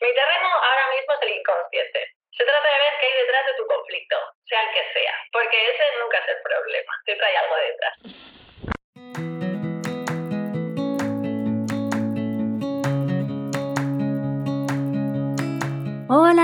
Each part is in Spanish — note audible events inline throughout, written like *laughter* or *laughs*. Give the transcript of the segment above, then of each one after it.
Mi terreno ahora mismo es el inconsciente. Se trata de ver qué hay detrás de tu conflicto, sea el que sea, porque ese nunca es el problema, siempre hay algo detrás.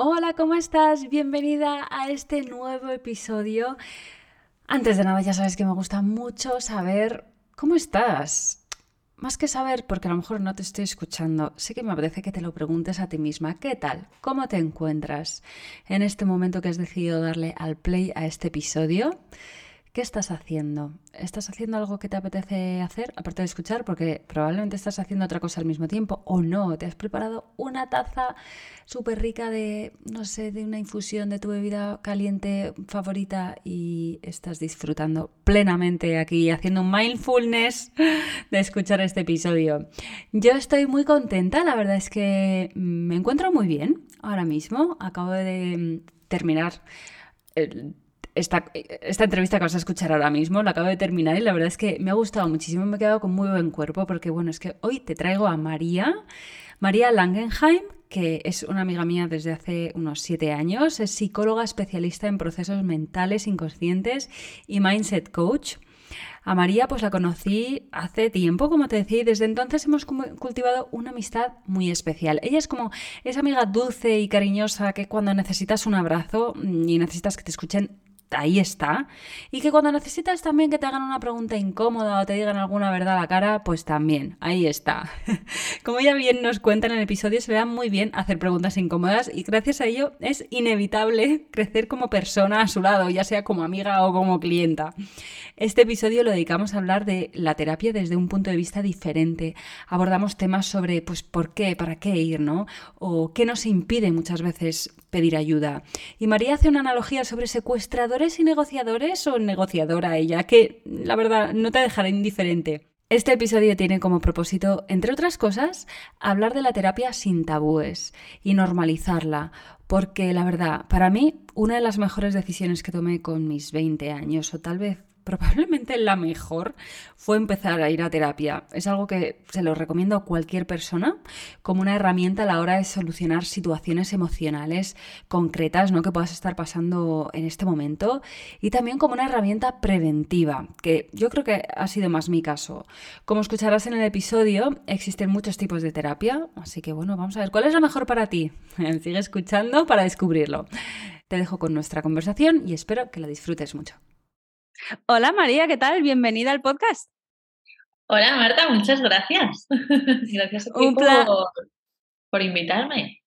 Hola, ¿cómo estás? Bienvenida a este nuevo episodio. Antes de nada, ya sabes que me gusta mucho saber cómo estás. Más que saber, porque a lo mejor no te estoy escuchando, sí que me apetece que te lo preguntes a ti misma. ¿Qué tal? ¿Cómo te encuentras en este momento que has decidido darle al play a este episodio? ¿Qué estás haciendo? ¿Estás haciendo algo que te apetece hacer, aparte de escuchar? Porque probablemente estás haciendo otra cosa al mismo tiempo o no. Te has preparado una taza súper rica de, no sé, de una infusión de tu bebida caliente favorita y estás disfrutando plenamente aquí, haciendo un mindfulness de escuchar este episodio. Yo estoy muy contenta, la verdad es que me encuentro muy bien ahora mismo. Acabo de terminar. El, esta, esta, entrevista que vas a escuchar ahora mismo, la acabo de terminar y la verdad es que me ha gustado muchísimo, me he quedado con muy buen cuerpo porque bueno, es que hoy te traigo a María, María Langenheim, que es una amiga mía desde hace unos siete años, es psicóloga especialista en procesos mentales inconscientes y mindset coach. A María pues la conocí hace tiempo, como te decía, y desde entonces hemos cultivado una amistad muy especial. Ella es como esa amiga dulce y cariñosa que cuando necesitas un abrazo y necesitas que te escuchen ahí está. Y que cuando necesitas también que te hagan una pregunta incómoda o te digan alguna verdad a la cara, pues también, ahí está. *laughs* Como ya bien nos cuenta en el episodio, se le da muy bien hacer preguntas incómodas y gracias a ello es inevitable *laughs* crecer como persona a su lado, ya sea como amiga o como clienta. Este episodio lo dedicamos a hablar de la terapia desde un punto de vista diferente. Abordamos temas sobre, pues, por qué, para qué ir, ¿no? O qué nos impide muchas veces pedir ayuda. Y María hace una analogía sobre secuestradores y negociadores o negociadora ella, que la verdad no te dejará indiferente. Este episodio tiene como propósito, entre otras cosas, hablar de la terapia sin tabúes y normalizarla, porque la verdad, para mí, una de las mejores decisiones que tomé con mis 20 años, o tal vez probablemente la mejor fue empezar a ir a terapia. Es algo que se lo recomiendo a cualquier persona como una herramienta a la hora de solucionar situaciones emocionales concretas ¿no? que puedas estar pasando en este momento y también como una herramienta preventiva, que yo creo que ha sido más mi caso. Como escucharás en el episodio, existen muchos tipos de terapia, así que bueno, vamos a ver cuál es la mejor para ti. *laughs* Sigue escuchando para descubrirlo. Te dejo con nuestra conversación y espero que la disfrutes mucho. Hola María, ¿qué tal? Bienvenida al podcast. Hola Marta, muchas gracias. *laughs* gracias a ti por invitarme.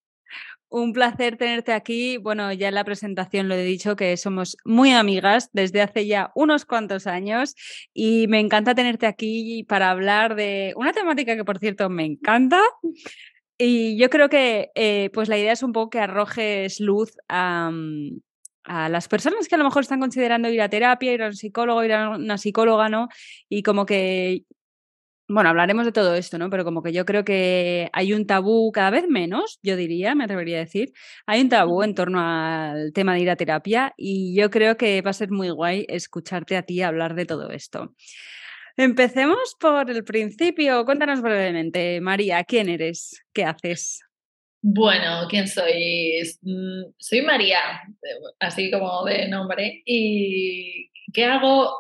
Un placer tenerte aquí. Bueno, ya en la presentación lo he dicho que somos muy amigas desde hace ya unos cuantos años y me encanta tenerte aquí para hablar de una temática que, por cierto, me encanta. Y yo creo que eh, pues la idea es un poco que arrojes luz a, mm, a las personas que a lo mejor están considerando ir a terapia, ir a un psicólogo, ir a una psicóloga, ¿no? Y como que bueno, hablaremos de todo esto, ¿no? Pero como que yo creo que hay un tabú cada vez menos, yo diría, me atrevería a decir, hay un tabú en torno al tema de ir a terapia y yo creo que va a ser muy guay escucharte a ti hablar de todo esto. Empecemos por el principio. Cuéntanos brevemente, María, ¿quién eres? ¿Qué haces? Bueno, ¿quién soy? Mm, soy María, así como de nombre. ¿Y qué hago?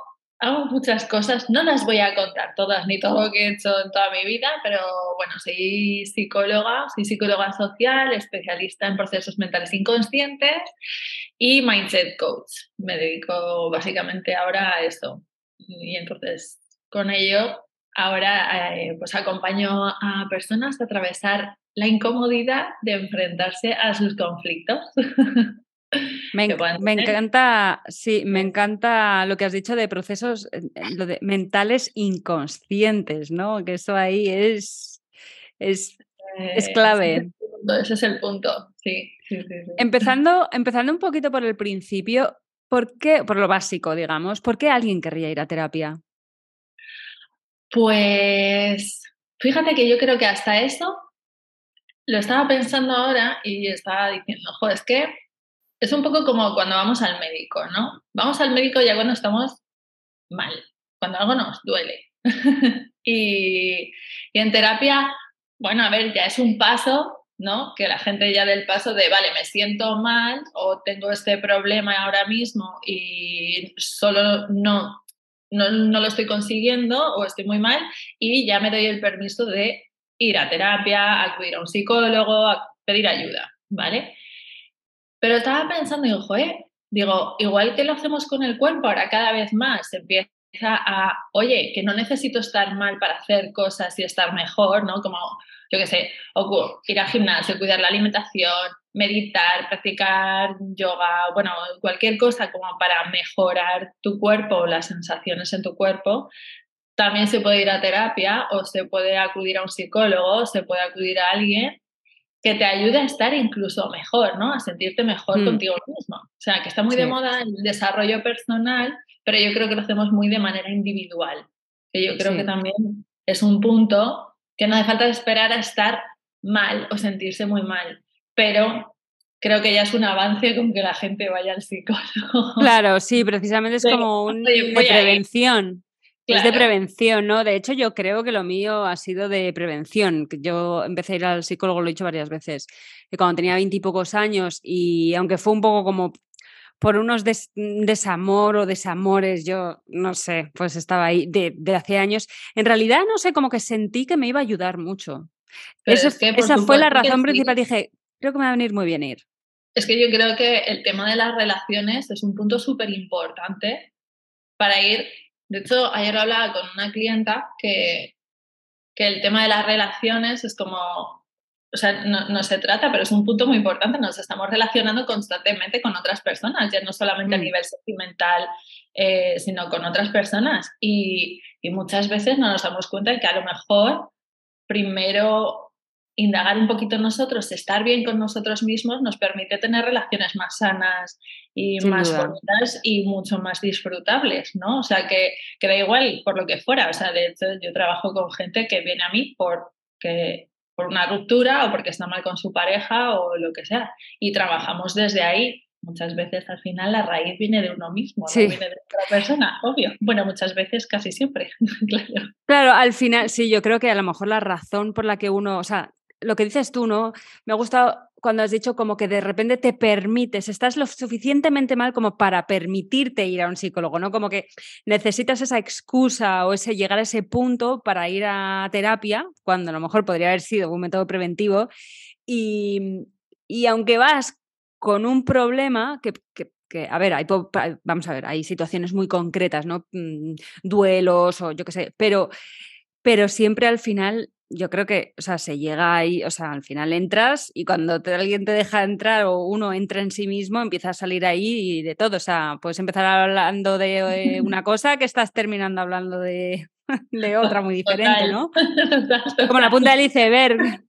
hago muchas cosas, no las voy a contar todas ni todo lo que he hecho en toda mi vida, pero bueno, soy psicóloga, soy psicóloga social, especialista en procesos mentales inconscientes y mindset coach. Me dedico básicamente ahora a eso. Y entonces, con ello, ahora eh, pues acompaño a personas a atravesar la incomodidad de enfrentarse a sus conflictos. *laughs* Me, encanta, sí, me encanta lo que has dicho de procesos lo de mentales inconscientes, ¿no? Que eso ahí es, es, es eh, clave. Ese es el punto, sí, Empezando, empezando un poquito por el principio, ¿por qué, por lo básico, digamos, ¿por qué alguien querría ir a terapia? Pues fíjate que yo creo que hasta eso lo estaba pensando ahora y estaba diciendo, jo, es que es un poco como cuando vamos al médico, ¿no? Vamos al médico ya cuando estamos mal, cuando algo nos duele. *laughs* y, en terapia, bueno, a ver, ya es un paso, ¿no? Que la gente ya del paso de, vale, me siento mal o tengo este problema ahora mismo y solo no, no, no lo estoy consiguiendo o estoy muy mal y ya me doy el permiso de ir a terapia, acudir a un psicólogo, a pedir ayuda, ¿vale? Pero estaba pensando, digo, joder, digo, igual que lo hacemos con el cuerpo, ahora cada vez más empieza a, oye, que no necesito estar mal para hacer cosas y estar mejor, ¿no? Como, yo qué sé, ir al gimnasio, cuidar la alimentación, meditar, practicar yoga, bueno, cualquier cosa como para mejorar tu cuerpo o las sensaciones en tu cuerpo. También se puede ir a terapia o se puede acudir a un psicólogo, o se puede acudir a alguien que te ayude a estar incluso mejor, ¿no? A sentirte mejor mm. contigo mismo. O sea, que está muy de moda el desarrollo personal, pero yo creo que lo hacemos muy de manera individual. Que yo creo que también es un punto que no hace falta esperar a estar mal o sentirse muy mal, pero creo que ya es un avance con que la gente vaya al psicólogo. Claro, sí, precisamente es *laughs* como una prevención. Es de prevención, ¿no? De hecho, yo creo que lo mío ha sido de prevención. Yo empecé a ir al psicólogo, lo he dicho varias veces, que cuando tenía veintipocos años y aunque fue un poco como por unos desamor o desamores, yo no sé, pues estaba ahí de, hace años. En realidad, no sé, como que sentí que me iba a ayudar mucho. esa fue la razón principal. Dije, creo que me va a venir muy bien ir. Es que yo creo que el tema de las relaciones es un punto súper importante para ir de hecho, ayer hablaba con una clienta que, que el tema de las relaciones es como, o sea, no, se trata, pero es un punto muy importante. Nos estamos relacionando constantemente con otras personas, ya no solamente a mm. nivel sentimental, eh, sino con otras personas. Y, y, muchas veces no nos damos cuenta de que a lo mejor primero indagar un poquito nosotros, estar bien con nosotros mismos, nos permite tener relaciones más sanas y más bonitas y mucho más disfrutables, ¿no? O sea, que, que, da igual por lo que fuera. O sea, de hecho, yo trabajo con gente que viene a mí por, por una ruptura o porque está mal con su pareja o lo que sea. Y trabajamos desde ahí. Muchas veces al final la raíz viene de uno mismo, no viene de otra persona, obvio. Bueno, muchas veces, casi siempre, *laughs* claro. Claro, al final, sí, yo creo que a lo mejor la razón por la que uno, o sea, lo que dices tú, ¿no? Me ha gustado cuando has dicho como que de repente te permites, estás lo suficientemente mal como para permitirte ir a un psicólogo, ¿no? Como que necesitas esa excusa o ese llegar a ese punto para ir a terapia, cuando a lo mejor podría haber sido un método preventivo. Y, aunque vas con un problema que, que, a ver, hay, vamos a ver, hay situaciones muy concretas, ¿no? Mm, duelos o yo qué sé, pero, pero siempre al final yo creo que, o sea, se llega ahí, o sea, al final entras y cuando te, alguien te deja entrar o uno entra en sí mismo, empieza a salir ahí de todo. O sea, puedes empezar hablando de eh, *laughs* una cosa que estás terminando hablando de, *laughs* de otra muy diferente, ¿no? *laughs* Como la punta del iceberg.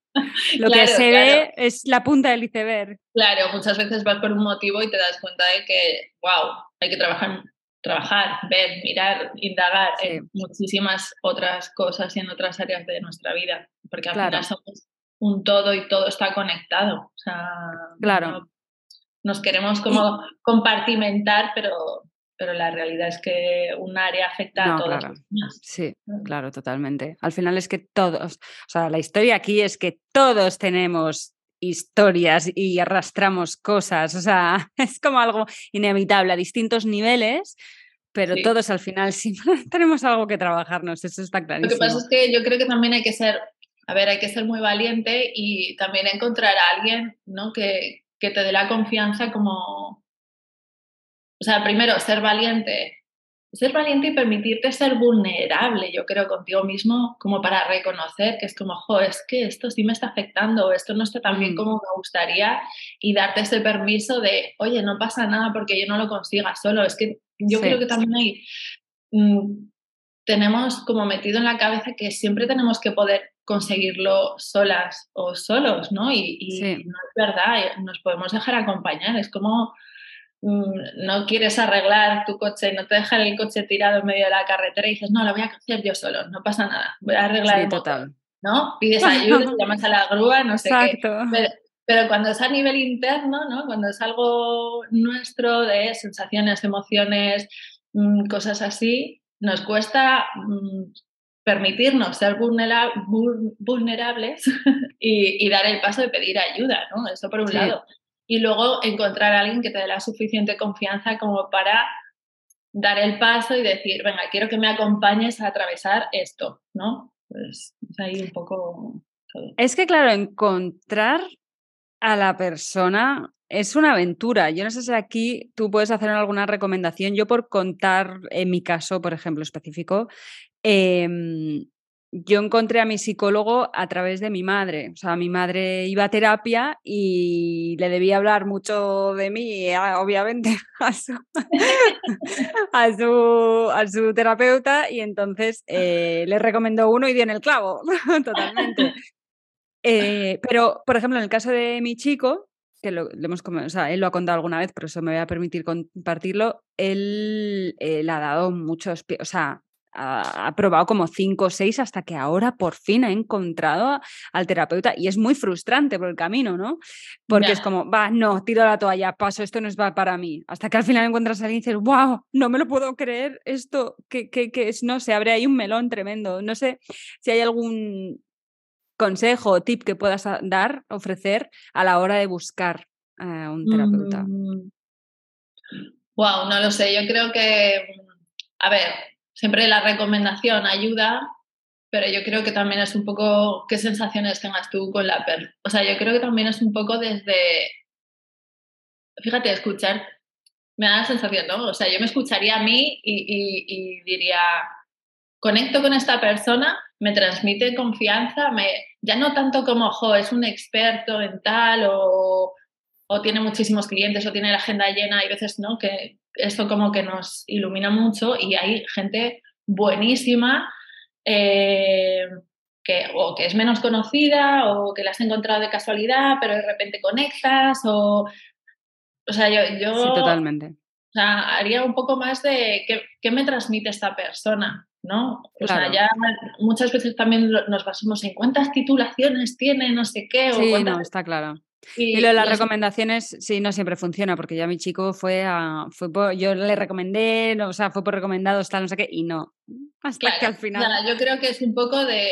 Lo que se ve es la punta del iceberg. Claro, muchas veces vas por un motivo y te das cuenta de que, wow, hay que trabajar trabajar, ver, mirar, indagar en muchísimas otras cosas y en otras áreas de nuestra vida, porque al final somos un todo y todo está conectado. O sea, claro. nos queremos como compartimentar, pero, pero la realidad es que un área afecta a todas claro. Sí, claro, totalmente. Al final es que todos, o sea, la historia aquí es que todos tenemos historias y arrastramos cosas, o sea, *laughs* es como algo inevitable a distintos niveles, pero todos al final *laughs* sí tenemos algo que trabajarnos, eso está clarísimo. Lo que pasa es que yo creo que también hay que ser, a ver, hay que ser muy valiente y también encontrar a alguien, ¿no? Que, que te dé la confianza como, o sea, primero ser valiente ser valiente y permitirte ser vulnerable, yo creo, contigo mismo, como para reconocer que es como, jo, es que esto sí me está afectando, esto no está tan bien mm. como me gustaría, y darte ese permiso de, oye, no pasa nada porque yo no lo consiga solo. Es que yo creo que también hay, mm, tenemos como metido en la cabeza que siempre tenemos que poder conseguirlo solas o solos, ¿no? Y, y no es verdad, eh, nos podemos dejar acompañar, es como no quieres arreglar tu coche, no te dejan el coche tirado en medio de la carretera y dices, no, lo voy a hacer yo solo, no pasa nada, voy a arreglar el motor, ¿no? Pides ayuda, *laughs* llamas a la grúa, no sé qué. Pero, cuando es a nivel interno, ¿no? Cuando es algo nuestro de sensaciones, emociones, mm, cosas así, nos cuesta mm, permitirnos ser vulnerables *laughs* y, dar el paso de pedir ayuda, ¿no? Eso por un lado y luego encontrar a alguien que te dé la suficiente confianza como para dar el paso y decir, venga, quiero que me acompañes a atravesar esto, ¿no? Pues es ahí un poco Es que, claro, encontrar a la persona es una aventura. Yo no sé si aquí tú puedes hacer alguna recomendación. Yo por contar en mi caso, por ejemplo, específico, eh, yo encontré a mi psicólogo a través de mi madre. O sea, mi madre iba a terapia y le debía hablar mucho de mí, obviamente, *laughs* *laughs* a su, a su, terapeuta y entonces eh, le recomendó uno y dio en el clavo, *laughs* totalmente. Eh, pero, por ejemplo, en el caso de mi chico, que lo, hemos, o sea, él lo ha contado alguna vez, pero eso me voy a permitir compartirlo, él le ha dado muchos, o sea, ha, probado como cinco o seis hasta que ahora por fin ha encontrado al terapeuta y es muy frustrante por el camino, ¿no? Porque es como, va, no, tiro la toalla, paso, esto no es para mí. Hasta que al final encuentras a alguien y dices, wow, no me lo puedo creer, esto, que, que, que es, no se abre ahí un melón tremendo. No sé si hay algún consejo o tip que puedas dar, ofrecer a la hora de buscar a un terapeuta. Wow, mm. no lo sé, yo creo que, a ver, siempre la recomendación ayuda, pero yo creo que también es un poco qué sensaciones tengas tú con la per. O sea, yo creo que también es un poco desde, fíjate, escuchar, me da la sensación, ¿no? O sea, yo me escucharía a mí y, diría, conecto con esta persona, me transmite confianza, me, ya no tanto como, jo, es un experto en tal o, o tiene muchísimos clientes o tiene la agenda llena, hay veces, ¿no? Que esto como que nos ilumina mucho y hay gente buenísima eh, que o que es menos conocida o que la has encontrado de casualidad, pero de repente conectas o... O sea, yo... yo sí, totalmente. O sea, haría un poco más de qué, qué me transmite esta persona, ¿no? O sea, ya muchas veces también nos basamos en cuántas titulaciones tiene, no sé qué. Sí, o no, está claro. Y, lo de las recomendaciones, sí, no siempre funciona, porque ya mi chico fue a. Fue yo le recomendé, o sea, fue por recomendados, tal, no sé qué, y no. Hasta que al final. yo creo que es un poco de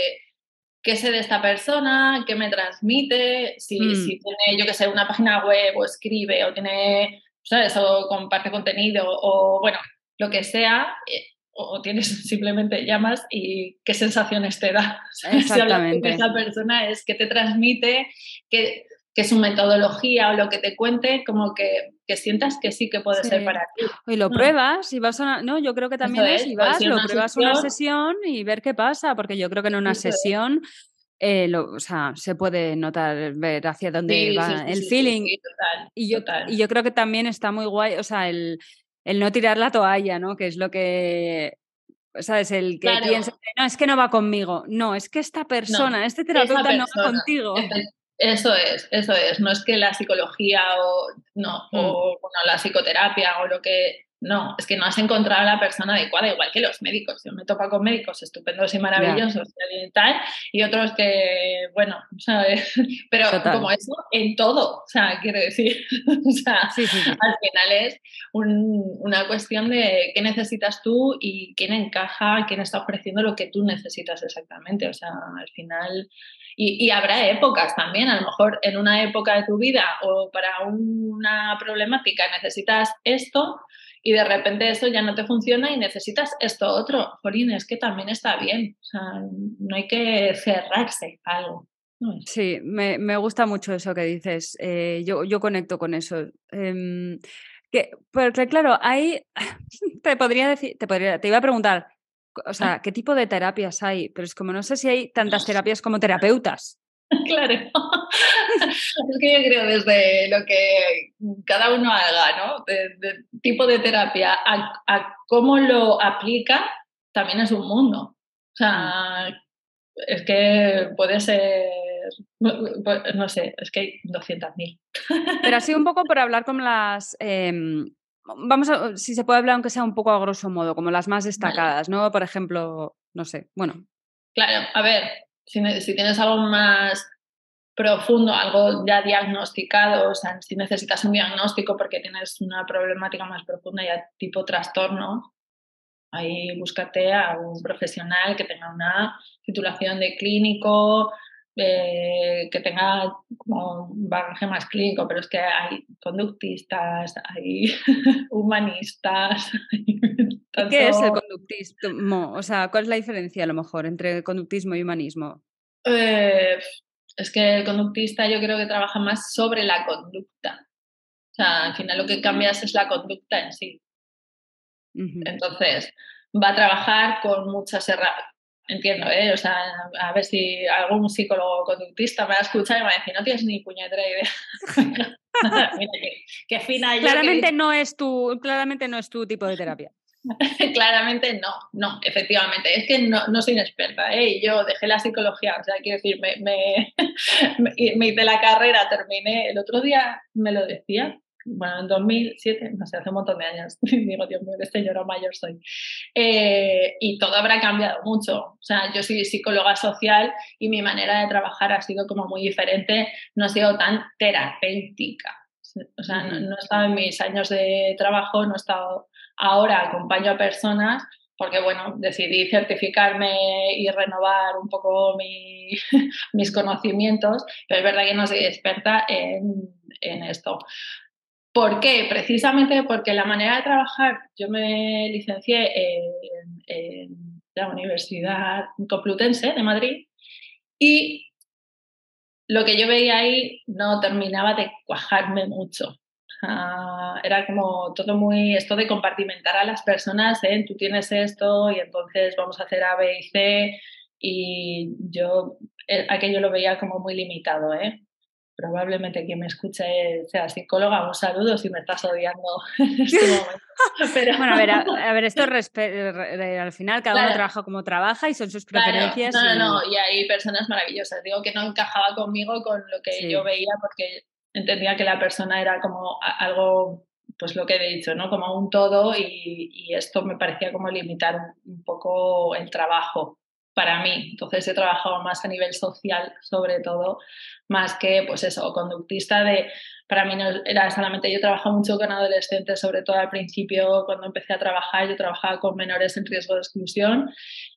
qué sé de esta persona, qué me transmite, si, mm. si tiene, yo que sé, una página web o escribe o tiene, ¿sabes? O comparte contenido o, bueno, lo que sea. Eh, o tienes *laughs* simplemente llamas y qué sensaciones te da. *laughs* Exactamente. Si esa persona es que te transmite, que que su metodología o lo que te cuente, como que, que sientas que sí que puede ser para ti. Y lo pruebas y vas a no, yo creo que también es, y vas, lo pruebas una sesión y ver qué pasa, porque yo creo que en una sesión eh, o sea, se puede notar, ver hacia dónde va el feeling. y, yo, y yo creo que también está muy guay, o sea, el, el no tirar la toalla, ¿no? Que es lo que ¿sabes? El que piensa, no, es que no va conmigo. No, es que esta persona, este terapeuta no va contigo. Eso es, eso es. No es que la psicología o, no, o mm. la psicoterapia o lo que no, es que no has encontrado a la persona adecuada, igual que los médicos. Yo me topa con médicos estupendos y maravillosos y tal, y otros que, bueno, *laughs* ¿sabes? Pero como eso en todo, o sea, quiero decir, *laughs* o sea, al final es una cuestión de qué necesitas tú y quién encaja, quién está ofreciendo lo que tú necesitas exactamente. O sea, al final y, y, habrá épocas también, a lo mejor en una época de tu vida o para una problemática necesitas esto y de repente eso ya no te funciona y necesitas esto otro. Jolín, es que también está bien. O sea, no hay que cerrarse a algo. Sí, me, me, gusta mucho eso que dices. Eh, yo, yo conecto con eso. Eh, que, porque claro, ahí *laughs* te podría decir, te, podría, te iba a preguntar, o sea, ¿qué tipo de terapias hay? Pero es como no sé si hay tantas terapias como terapeutas. *laughs* Claro. es que yo creo desde lo que cada uno haga, ¿no? De, tipo de terapia a, cómo lo aplica, también es un mundo. O sea, es que puede ser, no sé, es que hay 200.000. Pero así un poco por hablar con las... Em, vamos a, si se puede hablar aunque sea un poco a grosso modo, como las más destacadas, ¿no? Por ejemplo, no sé, bueno. Claro, a ver, si, tienes algo más profundo, algo ya diagnosticado, o sea, si necesitas un diagnóstico porque tienes una problemática más profunda ya tipo trastorno, ahí búscate a un profesional que tenga una titulación de clínico, eh, que tenga como un bagaje más clínico, pero es que hay conductistas, hay *laughs* humanistas. ¿Qué es el conductismo? O sea, ¿cuál es la diferencia a lo mejor entre conductismo y humanismo? Eh, es que el conductista yo creo que trabaja más sobre la conducta. O sea, al final lo que cambias es la conducta en sí. Entonces, va a trabajar con muchas herramientas. Entiendo, ¿eh? O sea, a ver si algún psicólogo conductista me va a escuchar y me va a decir, no tienes ni puñetera idea. *laughs* Mira, qué, fina claramente no es tu Claramente no es tu tipo de terapia. *laughs* Claramente no, no, efectivamente. Es que no, no soy experta, ¿eh? yo dejé la psicología, o sea, quiero decir, *laughs* me, hice la carrera, terminé, el otro día me lo decía, bueno, en 2007, no sé, hace un montón de años, *laughs* digo, Dios mío, este lloro mayor soy. Eh, y todo habrá cambiado mucho. O sea, yo soy psicóloga social y mi manera de trabajar ha sido como muy diferente, no ha sido tan terapéutica. O sea, no, no he estado en mis años de trabajo, no he estado Ahora acompaño a personas porque, bueno, decidí certificarme y renovar un poco *laughs* mis conocimientos, pero es verdad que no soy experta en, esto. ¿Por qué? Precisamente porque la manera de trabajar, yo me licencié en, la Universidad Complutense de Madrid y lo que yo veía ahí no terminaba de cuajarme mucho. Ah, era como todo muy, esto de compartimentar a las personas, ¿eh? tú tienes esto y entonces vamos a hacer A, B y C y yo eh, aquello lo veía como muy limitado. ¿eh? Probablemente quien me escuche sea psicóloga, un saludo si me estás odiando en *laughs* este momento. Bueno, a ver, a, ver esto *laughs* al final cada uno trabaja como trabaja y son sus preferencias. no, no, no, y hay personas maravillosas. Digo que no encajaba conmigo con lo que yo veía porque entendía que la persona era como algo, pues lo que he dicho, ¿no? Como un todo y, esto me parecía como limitar un, poco el trabajo para mí. Entonces he trabajado más a nivel social, sobre todo, más que, pues eso, conductista de, para mí no era solamente, yo trabajaba mucho con adolescentes, sobre todo al principio, cuando empecé a trabajar, yo trabajaba con menores en riesgo de exclusión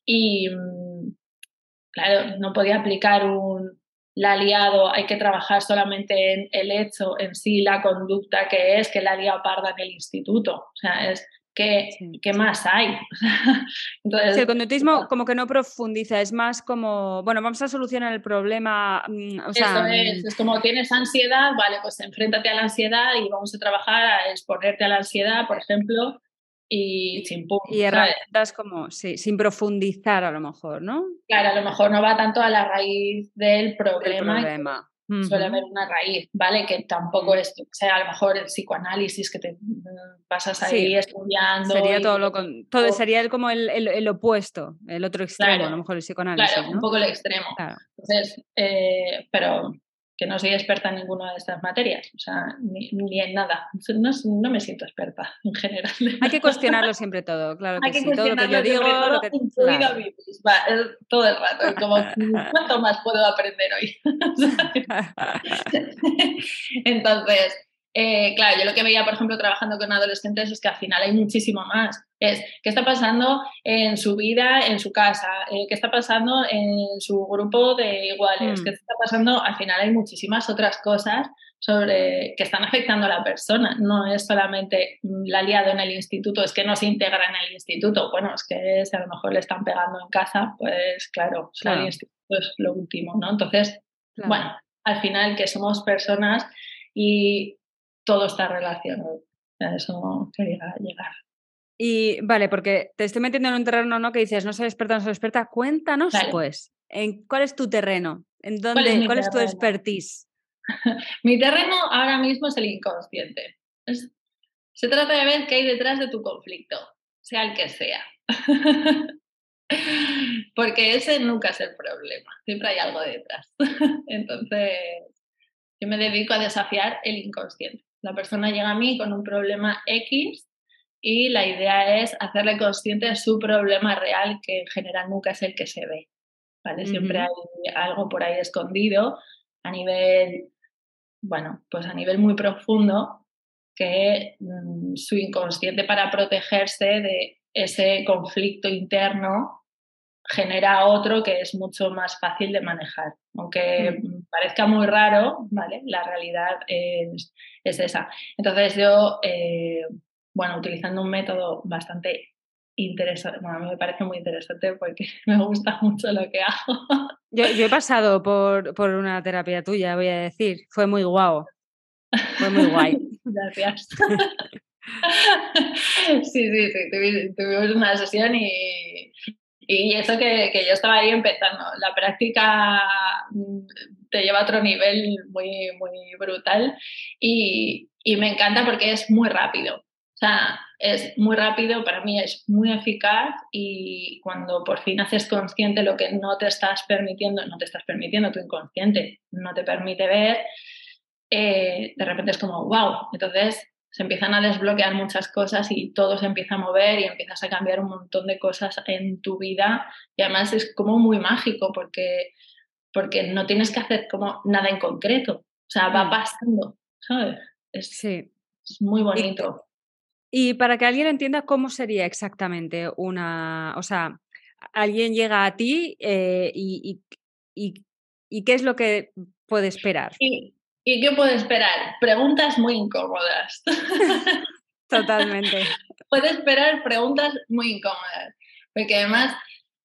y, mm, claro, no podía aplicar un, la liado, hay que trabajar solamente en el hecho en sí, la conducta que es que la ha liado parda en el instituto. O sea, es ¿qué, ¿qué más hay? *laughs* Entonces, el conductismo como que no profundiza, es más como, bueno, vamos a solucionar el problema. Mm, o sea, mm. es, como tienes ansiedad, vale, pues enfréntate a la ansiedad y vamos a trabajar a exponerte a la ansiedad, por ejemplo, y, sin Y herramientas como, sí, sin profundizar a lo mejor, ¿no? Claro, a lo mejor no va tanto a la raíz del problema. Suele haber una raíz, ¿vale? Que tampoco es, o sea, a lo mejor el psicoanálisis que te mm, pasas ahí estudiando. Sería todo lo con, todo, sería el, como el, el, opuesto, el otro extremo, a lo mejor el psicoanálisis. Claro, un poco el extremo. Entonces, eh, pero que no soy experta en ninguna de estas materias, o sea, ni, en nada. No, no, me siento experta en general. Hay que cuestionarlo siempre todo, claro que, sí. Todo lo que yo digo, lo que claro. todo el rato. Y como, ¿cuánto más puedo aprender hoy? *laughs* Entonces, eh, claro, yo lo que veía, por ejemplo, trabajando con adolescentes es que al final hay muchísimo más. Es qué está pasando en su vida, en su casa, eh, qué está pasando en su grupo de iguales, mm. qué está pasando, al final hay muchísimas otras cosas sobre que están afectando a la persona. No es solamente la liado en el instituto, es que no se integra en el instituto. Bueno, es que si a lo mejor le están pegando en casa, pues claro, el instituto es lo último, ¿no? Entonces, bueno, al final que somos personas y todo está relacionado. A eso quería llegar. Y vale, porque te estoy metiendo en un terreno ¿no? que dices, no soy experta, no soy experta. Cuéntanos, pues, en cuál es tu terreno, en dónde, cuál es, tu expertise. *laughs* mi terreno ahora mismo es el inconsciente. se trata de ver qué hay detrás de tu conflicto, sea el que sea. *laughs* Porque ese nunca es el problema, siempre hay algo detrás. *laughs* Entonces, yo me dedico a desafiar el inconsciente. La persona llega a mí con un problema X y la idea es hacerle consciente de su problema real, que en general nunca es el que se ve. ¿vale? Siempre hay algo por ahí escondido a nivel, bueno, pues a nivel muy profundo, que mm, su inconsciente para protegerse de ese conflicto interno genera otro que es mucho más fácil de manejar. Aunque mm. parezca muy raro, ¿vale? La realidad es, esa. Entonces yo, eh, bueno, utilizando un método bastante interesante, bueno, a mí me parece muy interesante porque *laughs* me gusta mucho lo que hago. Yo, he pasado por, por, una terapia tuya, voy a decir, fue muy guau. Fue muy guay. *laughs* Gracias. *laughs* sí, sí, sí, tuvimos una sesión y, y eso que, que, yo estaba ahí empezando. La práctica mm, te lleva a otro nivel muy, muy brutal y, y, me encanta porque es muy rápido. O sea, es muy rápido, para mí es muy eficaz y cuando por fin haces consciente lo que no te estás permitiendo, no te estás permitiendo, tu inconsciente no te permite ver, eh, de repente es como, wow, entonces se empiezan a desbloquear muchas cosas y todo se empieza a mover y empiezas a cambiar un montón de cosas en tu vida y además es como muy mágico porque, porque no tienes que hacer como nada en concreto, o sea, va mm. pasando, ¿sabes? Es, sí. es muy bonito. Y, para que alguien entienda cómo sería exactamente una, o sea, alguien llega a ti eh, y, y, y, qué es lo que puede esperar. ¿Y qué puedo esperar? Preguntas muy incómodas. *laughs* Totalmente. *laughs* Puede esperar preguntas muy incómodas, porque además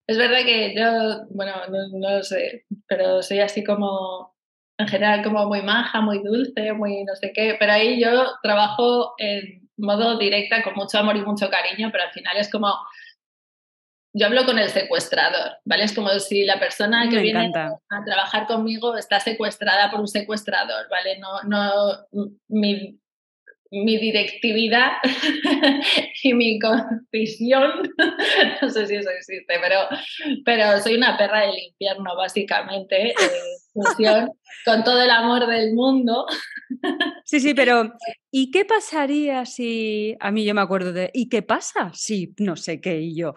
es verdad que yo, bueno, no, lo sé, pero soy así como, en general, como muy maja, muy dulce, muy no sé qué, pero ahí yo trabajo en modo directa, con mucho amor y mucho cariño, pero al final es como yo hablo con el secuestrador, ¿vale? Es como si la persona que viene a trabajar conmigo está secuestrada por un secuestrador, ¿vale? No, no, mi, mi directividad *laughs* y mi confesión, *laughs* no sé si eso existe, pero, pero soy una perra del infierno, básicamente, eh, con todo el amor del mundo. Sí, sí, pero *laughs* ¿y qué pasaría si, a mí yo me acuerdo de, ¿y qué pasa si no sé qué y yo?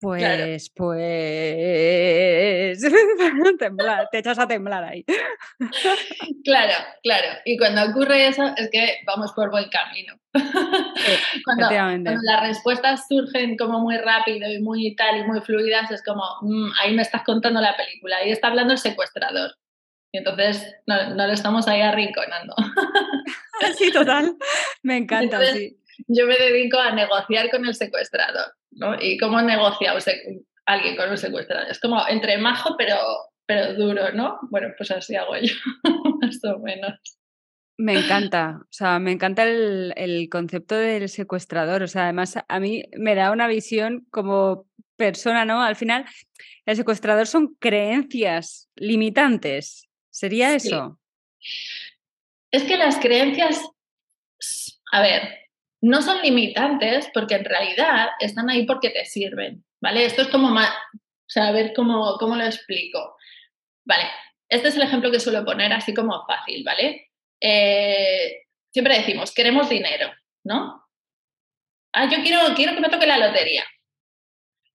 Pues, pues, *laughs* te echas a temblar ahí. Claro, claro. Y cuando ocurre eso es que vamos por buen camino. *laughs* cuando, las respuestas surgen como muy rápido y muy tal y muy fluidas, es como, mm, ahí me estás contando la película, ahí está hablando el secuestrador. Y entonces no, no lo estamos ahí arrinconando. *laughs* sí, total. Me encanta, sí. Yo me dedico a negociar con el secuestrador. ¿Y cómo negocia alguien con un secuestrador? Es como entre majo pero, pero duro, ¿no? Bueno, pues así hago yo, *laughs* más o menos. Me encanta, o sea, me encanta el, concepto del secuestrador. O sea, además a mí me da una visión como persona, ¿no? Al final, el secuestrador son creencias limitantes. ¿Sería eso? Es que las creencias, a ver, no son limitantes porque en realidad están ahí porque te sirven, ¿vale? Esto es como más, o sea, a ver cómo, cómo lo explico. Vale, este es el ejemplo que suelo poner así como fácil, ¿vale? Eh, siempre decimos, queremos dinero, ¿no? Ah, yo quiero, quiero que me toque la lotería.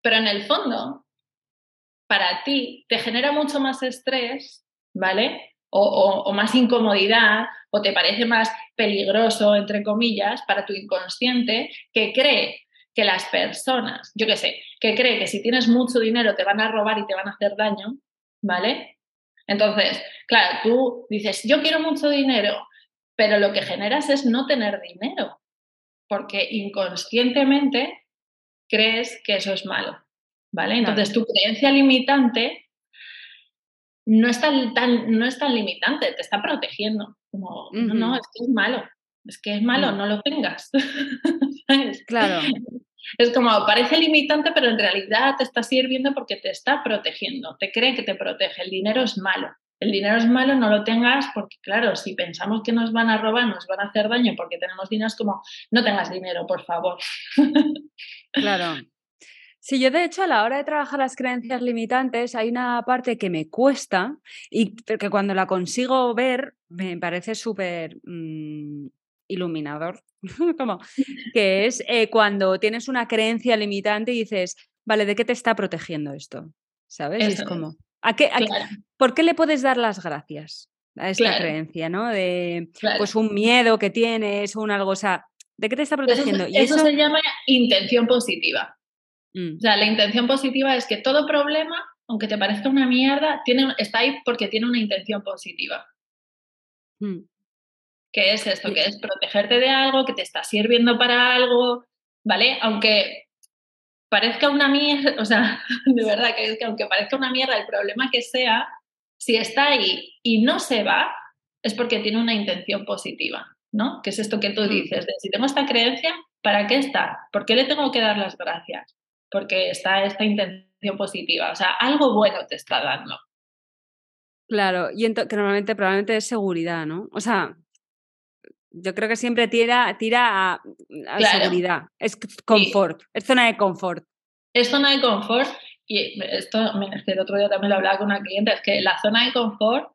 Pero en el fondo, para ti te genera mucho más estrés, ¿vale? O, más incomodidad, o te parece más peligroso, entre comillas, para tu inconsciente, que cree que las personas, yo qué sé, que cree que si tienes mucho dinero te van a robar y te van a hacer daño, ¿vale? Entonces, claro, tú dices, yo quiero mucho dinero, pero lo que generas es no tener dinero, porque inconscientemente crees que eso es malo, ¿vale? Entonces, tu creencia limitante no es tan, no es tan limitante, te está protegiendo. Como, no, no, es que es malo, es que es malo, mm. no lo tengas. *laughs* Claro. Es como, parece limitante, pero en realidad te está sirviendo porque te está protegiendo, te cree que te protege. El dinero es malo. El dinero es malo, no lo tengas porque, claro, si pensamos que nos van a robar, nos van a hacer daño porque tenemos dinero, es como, no tengas dinero, por favor. Claro. Sí, yo de hecho a la hora de trabajar las creencias limitantes hay una parte que me cuesta y que cuando la consigo ver me parece súper mm, iluminador, *laughs* como que es eh, cuando tienes una creencia limitante y dices, vale, ¿de qué te está protegiendo esto? ¿Sabes? es como, ¿a qué, ¿por qué le puedes dar las gracias a esta creencia, ¿no? De pues un miedo que tienes, un algo, o sea, ¿de qué te está protegiendo? Eso, y eso, se llama intención positiva. Mm. O sea, la intención positiva es que todo problema, aunque te parezca una mierda, tiene, está ahí porque tiene una intención positiva. Mm. ¿Qué es esto? Que es protegerte de algo, que te está sirviendo para algo, ¿vale? Aunque parezca una mierda, *laughs* o sea, de verdad que es que aunque parezca una mierda el problema que sea, si está ahí y no se va, es porque tiene una intención positiva, ¿no? Que es esto que tú mm. dices, de si tengo esta creencia, ¿para qué está? ¿Por qué le tengo que dar las gracias? Porque está esta intención positiva, o sea, algo bueno te está dando. Claro, y que normalmente probablemente es seguridad, ¿no? O sea, yo creo que siempre tira, tira a, seguridad, es confort, es zona de confort. Es zona de confort y esto, es que el otro día también lo hablaba con una cliente, es que la zona de confort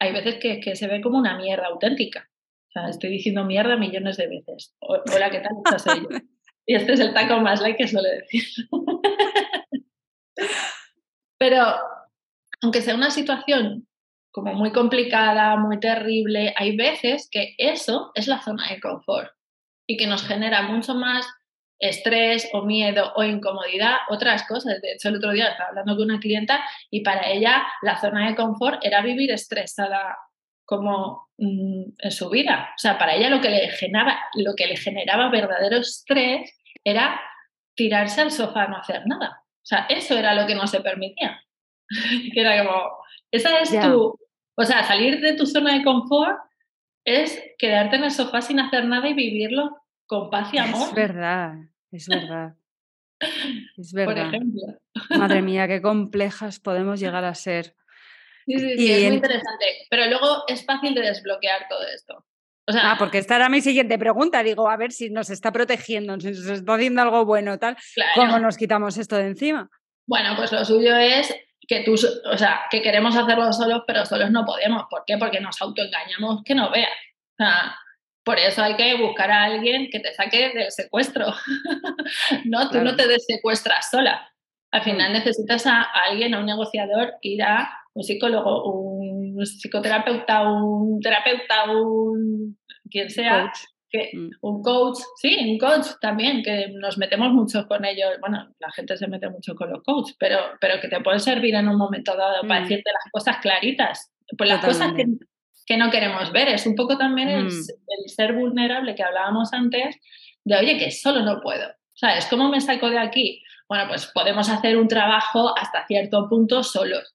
hay veces que, que se ve como una mierda auténtica. O sea, estoy diciendo mierda millones de veces. Hola, ¿qué tal? Estás *laughs* y este es el taco más like que suele decir. *laughs* Pero aunque sea una situación como muy complicada, muy terrible, hay veces que eso es la zona de confort y que nos genera mucho más estrés o miedo o incomodidad, otras cosas. De hecho, el otro día estaba hablando con una clienta y para ella la zona de confort era vivir estresada como mm, en su vida. O sea, para ella lo que le generaba, lo que le generaba verdadero estrés era tirarse al sofá no hacer nada. O sea, eso era lo que no se permitía. *laughs* que era como, esa es tu, o sea, salir de tu zona de confort es quedarte en el sofá sin hacer nada y vivirlo con paz y amor. Es verdad, es verdad. *laughs* Es verdad. Por ejemplo. Madre *laughs* mía, qué complejas podemos llegar a ser. Sí, sí, sí, es muy interesante. Pero luego es fácil de desbloquear todo esto. O sea, ah, porque esta era mi siguiente pregunta. Digo, a ver si nos está protegiendo, si nos está haciendo algo bueno, tal. ¿Cómo nos quitamos esto de encima? Bueno, pues lo suyo es que tú, o sea, que queremos hacerlo solos, pero solos no podemos. ¿Por qué? Porque nos autoengañamos que no veas. O sea, por eso hay que buscar a alguien que te saque del secuestro. *laughs* no, tú no te desecuestras sola. Al final necesitas a, alguien, a un negociador, ir a un psicólogo, un psicoterapeuta, un terapeuta, un quien sea, Mm. un coach, sí, un coach también, que nos metemos mucho con ellos. Bueno, la gente se mete mucho con los coaches, pero, pero que te puede servir en un momento dado para mm. decirte las cosas claritas. Pues las cosas que, no queremos ver. Es un poco también el, mm. ser vulnerable que hablábamos antes, de oye, que solo no puedo. ¿Sabes? ¿Cómo me saco de aquí? Bueno, pues podemos hacer un trabajo hasta cierto punto solos.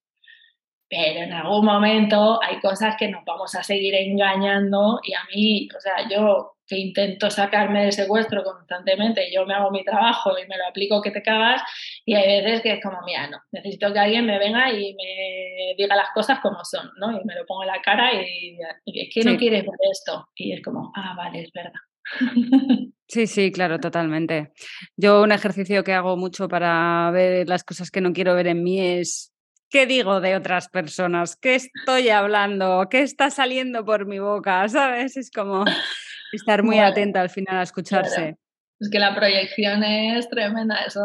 pero en algún momento hay cosas que nos vamos a seguir engañando y a mí, o sea, yo que intento sacarme del secuestro constantemente, yo me hago mi trabajo y me lo aplico que te cagas y hay veces que es como, mira, no, necesito que alguien me venga y me diga las cosas como son, ¿no? Y me lo pongo en la cara y, es que no quieres ver esto. Y es como, ah, vale, es verdad. *laughs* Sí, sí, claro, totalmente. Yo un ejercicio que hago mucho para ver las cosas que no quiero ver en mí es qué digo de otras personas, qué estoy hablando, qué está saliendo por mi boca, ¿sabes? Es como estar muy atenta al final a escucharse. Es que la proyección es tremenda, eso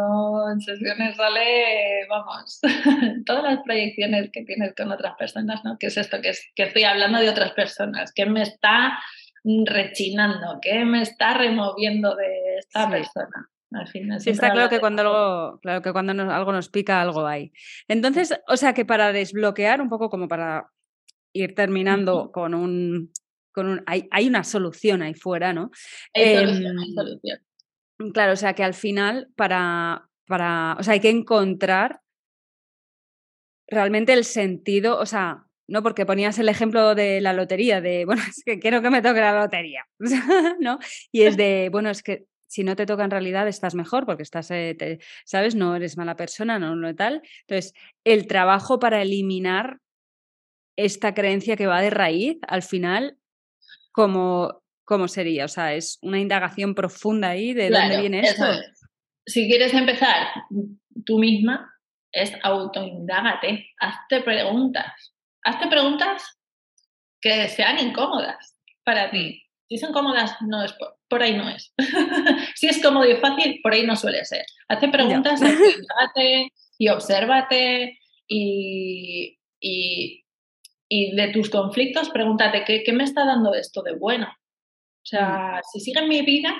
en sesiones sale, vamos, *laughs* todas las proyecciones que tienes con otras personas, ¿no? ¿Qué es esto? Que, es, que estoy hablando de otras personas, que me está rechinando, que me está removiendo de esta persona. Al final, sí, está claro que, cuando algo, claro que cuando algo nos pica, algo hay. Entonces, o sea que para desbloquear un poco como para ir terminando con un... Con un hay, hay, una solución ahí fuera, ¿no? Hay solución, hay em, solución. Claro, o sea que al final para, para, o sea, hay que encontrar realmente el sentido, o sea, ¿no? Porque ponías el ejemplo de la lotería, de, bueno, *laughs* es que quiero que me toque la lotería, *laughs* ¿no? Y es de, bueno, es que si no te toca en realidad estás mejor porque estás, eh, ¿sabes? No eres mala persona, no, no tal. Entonces, el trabajo para eliminar esta creencia que va de raíz, al final, ¿cómo, cómo sería? O sea, es una indagación profunda ahí de dónde viene esto. Si quieres empezar tú misma, es autoindágate, hazte preguntas hazte preguntas que sean incómodas para ti. Mm. Si son cómodas, no es por, ahí no es. *laughs* si es cómodo y fácil, por ahí no suele ser. Hazte preguntas, *laughs* y obsérvate y, y, de tus conflictos, pregúntate, ¿qué, ¿qué, me está dando esto de bueno? O sea, mm. si sigue en mi vida,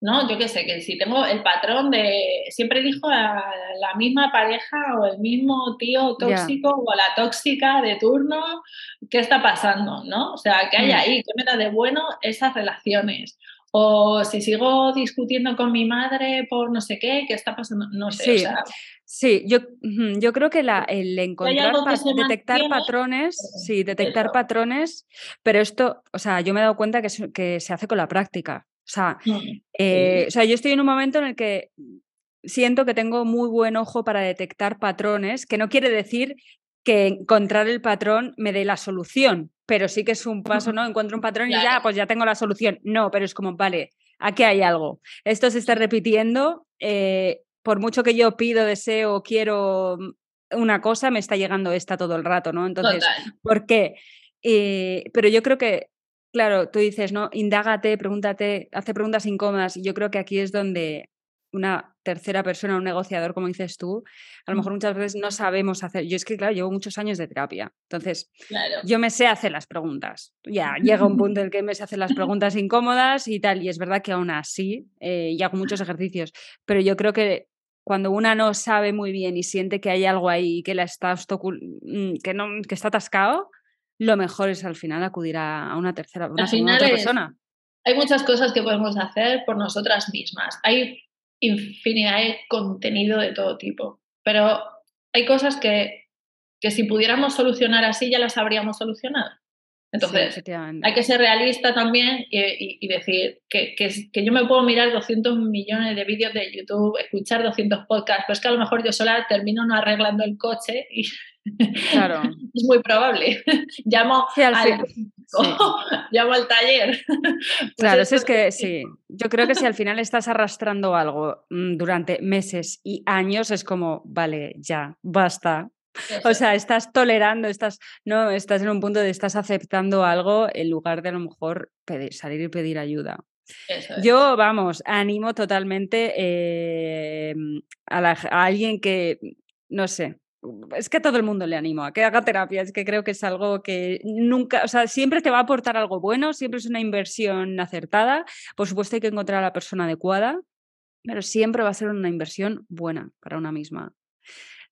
¿no? Yo qué sé, que si tengo el patrón de, siempre dijo a la misma pareja o el mismo tío tóxico o la tóxica de turno, ¿qué está pasando, no? O sea, ¿qué hay mm. ahí? ¿Qué me da de bueno esas relaciones? O si sigo discutiendo con mi madre por no sé qué, ¿qué está pasando? No sé, sí. Sí, yo, yo creo que la, el encontrar, detectar patrones, sí, detectar patrones, pero esto, o sea, yo me he dado cuenta que, que se hace con la práctica. O sea, eh, o sea, yo estoy en un momento en el que siento que tengo muy buen ojo para detectar patrones, que no quiere decir que encontrar el patrón me dé la solución, pero sí que es un paso, ¿no? Encuentro un patrón y ya, pues ya tengo la solución. No, pero es como, vale, aquí hay algo. Esto se está repitiendo, eh, por mucho que yo pido, deseo, quiero una cosa, me está llegando esta todo el rato, ¿no? Entonces, ¿por qué? Eh, pero yo creo que Claro, tú dices, ¿no? Indágate, pregúntate, hace preguntas incómodas. Y yo creo que aquí es donde una tercera persona, un negociador, como dices tú, a lo mejor muchas veces no sabemos hacer. Yo es que, claro, llevo muchos años de terapia. Entonces, yo me sé hacer las preguntas. Ya llega un *laughs* punto en el que me sé hacer las preguntas incómodas y tal. Y es verdad que aún así, eh, y hago muchos ejercicios. Pero yo creo que cuando una no sabe muy bien y siente que hay algo ahí que la está mm, que no que está atascado, lo mejor es al final acudir a, una tercera una, otra persona. Hay muchas cosas que podemos hacer por nosotras mismas. Hay infinidad de contenido de todo tipo, pero hay cosas que, que si pudiéramos solucionar así ya las habríamos solucionado. Entonces, hay que ser realista también y, decir que, que, yo me puedo mirar 200 millones de vídeos de YouTube, escuchar 200 podcasts, pero es que a lo mejor yo sola termino no arreglando el coche y claro. *laughs* es muy probable. *laughs* llamo, al, *laughs* llamo al taller. Pues claro, es que sí. Yo creo que si al final estás arrastrando algo mm, durante meses y años, es como, vale, ya, basta, o sea, estás tolerando, estás, no, estás en un punto de estás aceptando algo en lugar de a lo mejor pedir, salir y pedir ayuda. Yo, vamos, animo totalmente eh, a, alguien que, no sé, es que a todo el mundo le animo a que haga terapia, es que creo que es algo que nunca, o sea, siempre te va a aportar algo bueno, siempre es una inversión acertada, por supuesto hay que encontrar a la persona adecuada, pero siempre va a ser una inversión buena para una misma.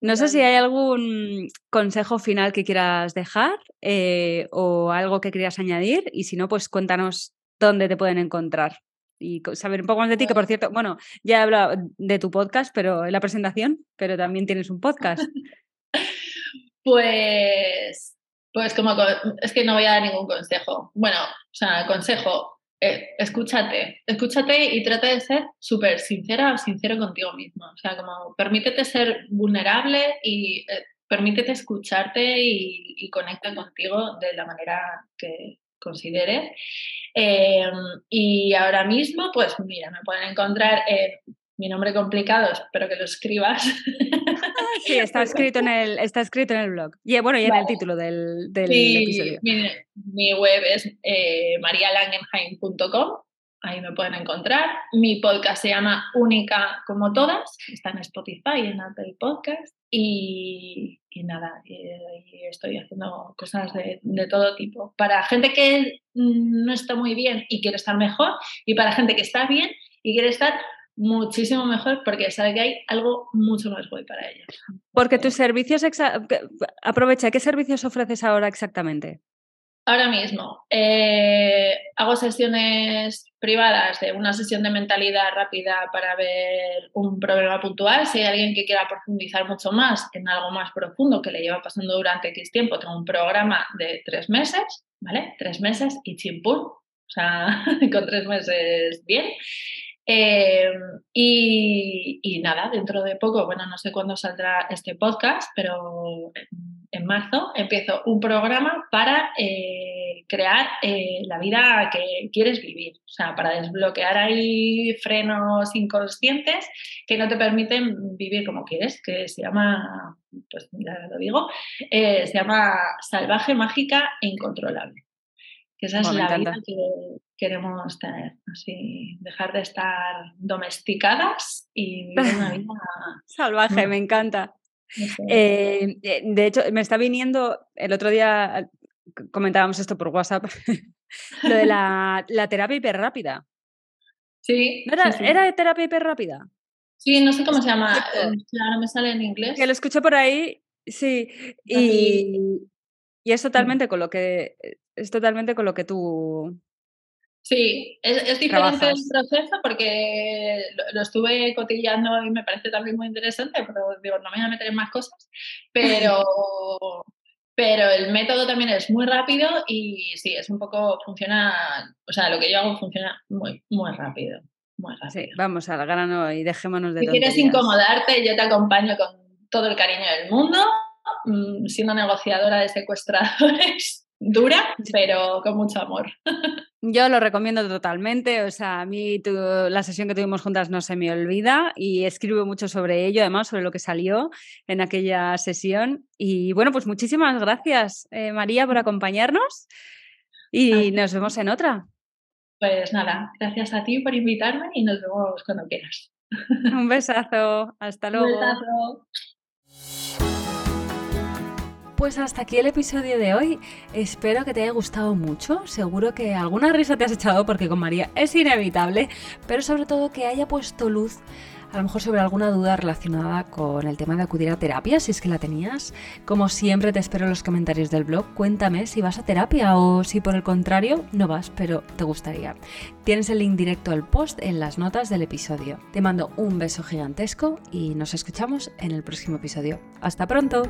No sé si hay algún consejo final que quieras dejar eh, o algo que quieras añadir y si no, pues cuéntanos dónde te pueden encontrar y saber un poco más de ti, que por cierto, bueno, ya he hablado de tu podcast, pero en la presentación, pero también tienes un podcast. *laughs* Pues, pues como es que no voy a dar ningún consejo. Bueno, o sea, consejo, eh, escúchate, escúchate y trata de ser súper sincera o sincero contigo mismo. O sea, como permítete ser vulnerable y eh, permítete escucharte y, conecta contigo de la manera que consideres. Em, y ahora mismo, pues mira, me pueden encontrar en mi nombre complicado, espero que lo escribas. *laughs* Sí, está escrito en el, está escrito en el blog. Y bueno, y en el título del, episodio. Mi, web es eh, marialangenheim.com, ahí me pueden encontrar. Mi podcast se llama Única como todas, está en Spotify, en Apple Podcast. Y, nada, y, estoy haciendo cosas de, de, todo tipo. Para gente que no está muy bien y quiere estar mejor, y para gente que está bien y quiere estar muchísimo mejor porque sabe que hay algo mucho más guay para ellos. Porque tus servicios, aprovecha, ¿qué servicios ofreces ahora exactamente? Ahora mismo eh, hago sesiones privadas de una sesión de mentalidad rápida para ver un problema puntual. Si hay alguien que quiera profundizar mucho más en algo más profundo que le lleva pasando durante X tiempo, tengo un programa de tres meses, ¿vale? Tres meses y chimpún. O sea, *laughs* con tres meses bien. Eh, y, nada, dentro de poco, bueno, no sé cuándo saldrá este podcast, pero marzo empiezo un programa para eh, crear eh, la vida que quieres vivir, o sea, para desbloquear ahí frenos inconscientes que no te permiten vivir como quieres, que se llama, pues ya lo digo, se llama salvaje, mágica e incontrolable. Que esa es la vida que queremos tener, así dejar de estar domesticadas y vivir una *laughs* vida salvaje, me encanta. Eh, eh, de hecho, me está viniendo, el otro día comentábamos esto por WhatsApp, *laughs* lo de la, terapia hiperrápida. Sí, era, ¿Era terapia hiperrápida? Sí, no sé cómo se llama, ahora me sale en inglés. Que lo escuché por ahí, sí, y, y es totalmente con lo que es totalmente con lo que tú Sí, es, diferente el proceso porque lo, estuve cotillando y me parece también muy interesante, pero digo, no me voy a meter en más cosas, pero, *laughs* pero el método también es muy rápido y sí, es un poco, funciona, o sea, lo que yo hago funciona muy, muy rápido. Muy rápido. Sí, vamos al grano y dejémonos de Si quieres incomodarte, yo te acompaño con todo el cariño del mundo, mm, siendo negociadora de secuestradores *laughs* dura, pero con mucho amor. *laughs* Yo lo recomiendo totalmente, o sea, a mí la sesión que tuvimos juntas no se me olvida y escribo mucho sobre ello, además, sobre lo que salió en aquella sesión. Y bueno, pues muchísimas gracias, eh, María, por acompañarnos y nos vemos en otra. Pues nada, gracias a ti por invitarme y nos vemos cuando quieras. Un besazo, hasta luego. Un besazo. Pues hasta aquí el episodio de hoy. Espero que te haya gustado mucho. Seguro que alguna risa te has echado porque con María es inevitable, pero sobre todo que haya puesto luz a lo mejor sobre alguna duda relacionada con el tema de acudir a terapia, si es que la tenías. Como siempre te espero en los comentarios del blog. Cuéntame si vas a terapia o si por el contrario no vas, pero te gustaría. Tienes el link directo al post en las notas del episodio. Te mando un beso gigantesco y nos escuchamos en el próximo episodio. Hasta pronto.